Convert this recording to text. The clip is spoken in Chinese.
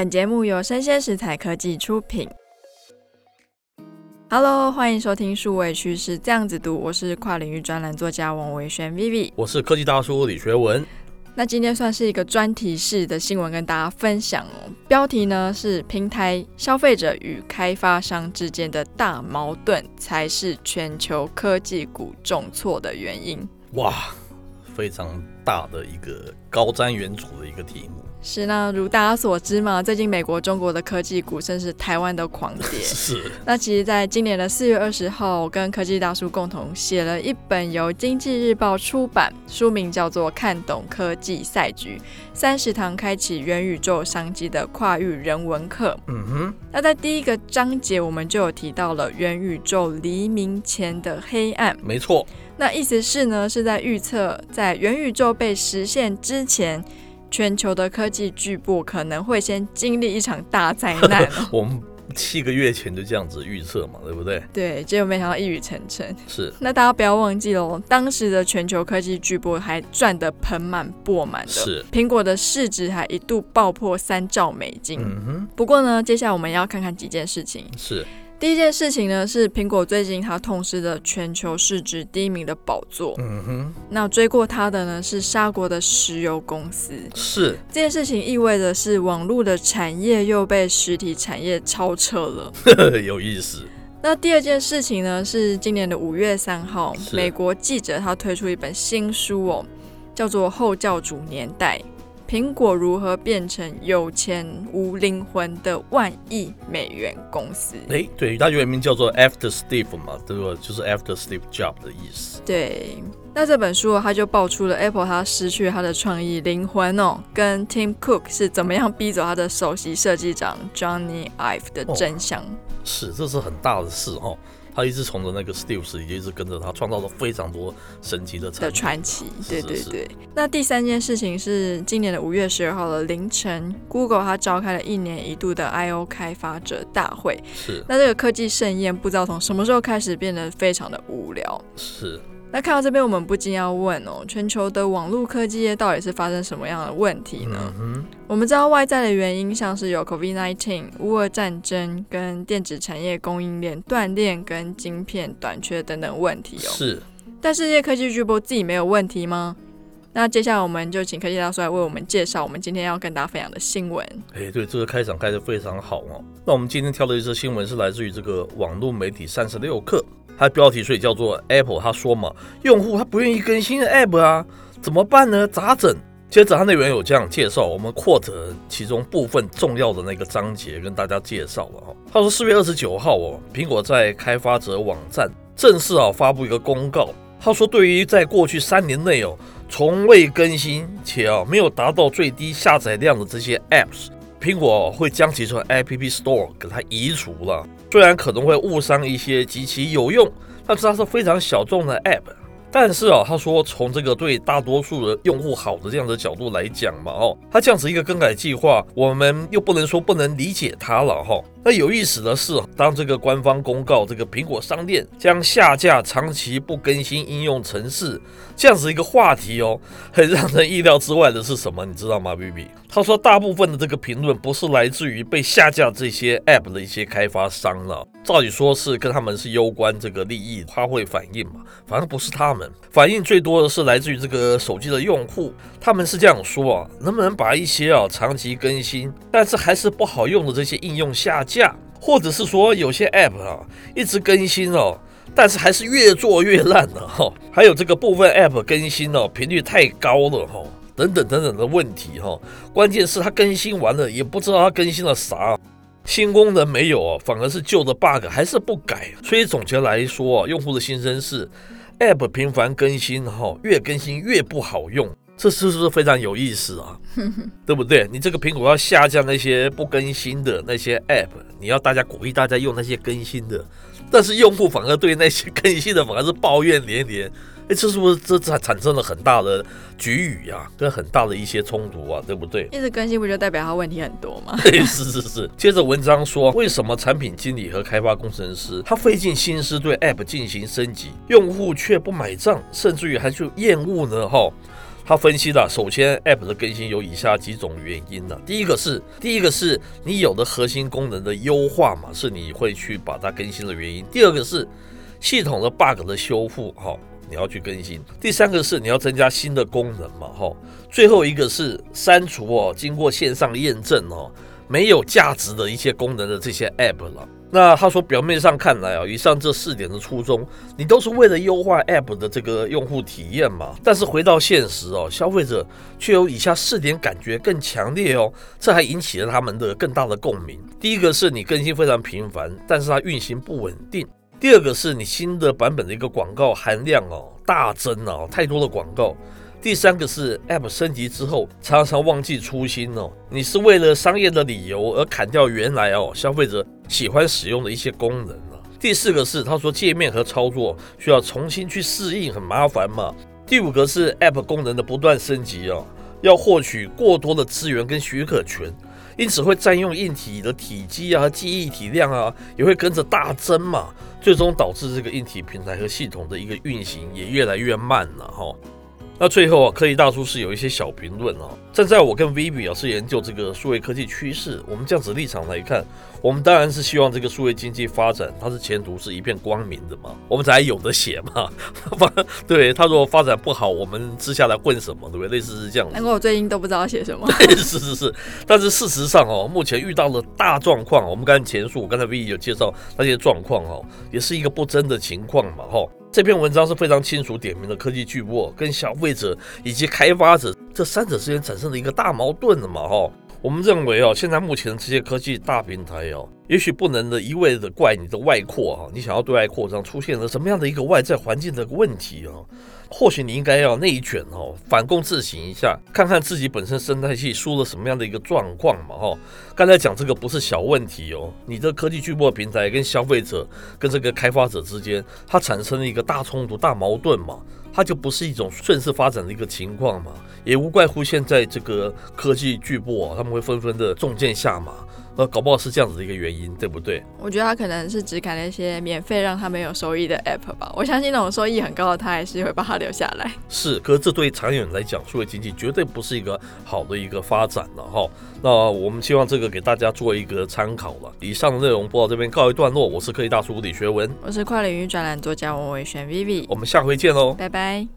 本节目由生鲜食材科技出品。Hello，欢迎收听数位趋势这样子读，我是跨领域专栏作家王维轩 Vivi，我是科技大叔李学文。那今天算是一个专题式的新闻跟大家分享哦。标题呢是“平台消费者与开发商之间的大矛盾，才是全球科技股重挫的原因”。哇，非常大的一个高瞻远瞩的一个题目。是那，如大家所知嘛，最近美国、中国的科技股，甚是台湾的狂跌。是。那其实，在今年的四月二十号，我跟科技大叔共同写了一本由经济日报出版，书名叫做《看懂科技赛局：三十堂开启元宇宙商机的跨域人文课》。嗯哼。那在第一个章节，我们就有提到了元宇宙黎明前的黑暗。没错。那意思是呢，是在预测在元宇宙被实现之前。全球的科技巨擘可能会先经历一场大灾难。我们七个月前就这样子预测嘛，对不对？对，结果没想到一语成谶。是。那大家不要忘记喽，当时的全球科技巨擘还赚得盆满钵满的。是。苹果的市值还一度爆破三兆美金。嗯哼。不过呢，接下来我们要看看几件事情。是。第一件事情呢，是苹果最近它痛失了全球市值第一名的宝座。嗯哼，那追过它的呢是沙国的石油公司。是这件事情意味着是网络的产业又被实体产业超车了。有意思。那第二件事情呢，是今年的五月三号，美国记者他推出一本新书哦，叫做《后教主年代》。苹果如何变成有钱无灵魂的万亿美元公司？哎，对，它原名叫做 After Steve 嘛，对吧？就是 After Steve Jobs 的意思。对，那这本书它就爆出了 Apple 它失去它的创意灵魂哦，跟 Tim Cook 是怎么样逼走他的首席设计长 Johnny Ive 的真相。哦，是，这是很大的事哦。他一直从着那个 Steves 也一直跟着他，创造了非常多神奇的的传奇。对对对。是是是。那第三件事情是今年的五月十二号的凌晨，Google 它召开了一年一度的 I/O 开发者大会。是。那这个科技盛宴不知道从什么时候开始变得非常的无聊。是。那看到这边，我们不禁要问哦，全球的网络科技业到底是发生什么样的问题呢？嗯、我们知道外在的原因，像是有 COVID-19、乌俄战争跟电子产业供应链断裂跟晶片短缺等等问题哦。是。但世界科技巨擘自己没有问题吗？那接下来我们就请科技大叔来为我们介绍我们今天要跟大家分享的新闻。哎，对，这个开场开得非常好哦。那我们今天挑的一则新闻是来自于这个网络媒体三十六氪。它标题所以叫做 Apple，他说嘛，用户他不愿意更新 App 啊，怎么办呢？咋整？接着他内容有这样介绍，我们 quote 其中部分重要的那个章节跟大家介绍了哈。他说四月二十九号哦，苹果在开发者网站正式啊发布一个公告，他说对于在过去三年内哦从未更新且啊没有达到最低下载量的这些 Apps，苹果会将其从 App Store 给它移除了。虽然可能会误伤一些极其有用，但是它是非常小众的 App。但是啊，他说从这个对大多数的用户好的这样的角度来讲嘛，哦，他这样子一个更改计划，我们又不能说不能理解他了哈。那有意思的是，当这个官方公告这个苹果商店将下架长期不更新应用程式这样子一个话题哦，很让人意料之外的是什么？你知道吗，BB？他说大部分的这个评论不是来自于被下架这些 App 的一些开发商了，照理说是跟他们是攸关这个利益，他会反应嘛？反正不是他们，反应最多的是来自于这个手机的用户，他们是这样说啊，能不能把一些啊长期更新但是还是不好用的这些应用下架，或者是说有些 App 啊一直更新哦，但是还是越做越烂了哈，还有这个部分 App 更新哦频率太高了哈，等等等等的问题哈，关键是它更新完了也不知道它更新了啥，新功能没有哦，反而是旧的 bug 还是不改，所以总结来说，用户的心声是 App 频繁更新哈，越更新越不好用。这是不是非常有意思啊？对不对？你这个苹果要下降那些不更新的那些 App，你要大家鼓励大家用那些更新的，但是用户反而对那些更新的反而是抱怨连连。哎，这是不是这产产生了很大的局语啊，跟很大的一些冲突啊，对不对？一直更新不就代表它问题很多吗？对，是是是。接着文章说，为什么产品经理和开发工程师他费尽心思对 App 进行升级，用户却不买账，甚至于还去厌恶呢？哈。他分析了，首先 App 的更新有以下几种原因呢。第一个是，第一个是你有的核心功能的优化嘛，是你会去把它更新的原因。第二个是系统的 bug 的修复，哈，你要去更新。第三个是你要增加新的功能嘛，哈。最后一个是删除哦，经过线上验证哦，没有价值的一些功能的这些 App 了。那他说，表面上看来啊，以上这四点的初衷，你都是为了优化 App 的这个用户体验嘛。但是回到现实哦，消费者却有以下四点感觉更强烈哦，这还引起了他们的更大的共鸣。第一个是你更新非常频繁，但是它运行不稳定；第二个是你新的版本的一个广告含量哦大增哦，太多的广告。第三个是 App 升级之后常常忘记初心哦，你是为了商业的理由而砍掉原来哦消费者喜欢使用的一些功能了。第四个是他说界面和操作需要重新去适应，很麻烦嘛。第五个是 App 功能的不断升级哦，要获取过多的资源跟许可权，因此会占用硬体的体积啊、记忆体量啊，也会跟着大增嘛，最终导致这个硬体平台和系统的一个运行也越来越慢了哈。那最后啊，科技大叔是有一些小评论啊。站在我跟 Vivi 啊是研究这个数位科技趋势，我们这样子立场来看，我们当然是希望这个数位经济发展，它是前途是一片光明的嘛，我们才有的写嘛。对，他如果发展不好，我们接下来混什么？对不对？类似是这样子。难怪我最近都不知道写什么。对，是是是。但是事实上哦，目前遇到了大状况，我们刚才前述，我刚才 Vivi 有介绍那些状况哦，也是一个不争的情况嘛，哈。这篇文章是非常清楚点明了科技巨擘跟消费者以及开发者这三者之间产生的一个大矛盾的嘛，哈。我们认为哦，现在目前这些科技大平台哦，也许不能的一味的怪你的外扩哈，你想要对外扩张出现了什么样的一个外在环境的问题哦，或许你应该要内卷哦，反躬自省一下，看看自己本身生态系出了什么样的一个状况嘛哈。刚才讲这个不是小问题哦，你的科技巨擘平台跟消费者跟这个开发者之间，它产生了一个大冲突、大矛盾嘛。它就不是一种顺势发展的一个情况嘛，也无怪乎现在这个科技巨擘啊，他们会纷纷的中箭下马。呃，搞不好是这样子的一个原因，对不对？我觉得他可能是只砍那些免费让他没有收益的 app 吧。我相信那种收益很高的，他还是会把它留下来。是，可是这对长远来讲，数位经济绝对不是一个好的一个发展了哈。那我们希望这个给大家做一个参考了。以上的内容播到这边告一段落，我是科技大叔李学文，我是跨领域专栏作家王伟轩 Vivi，我们下回见喽，拜拜。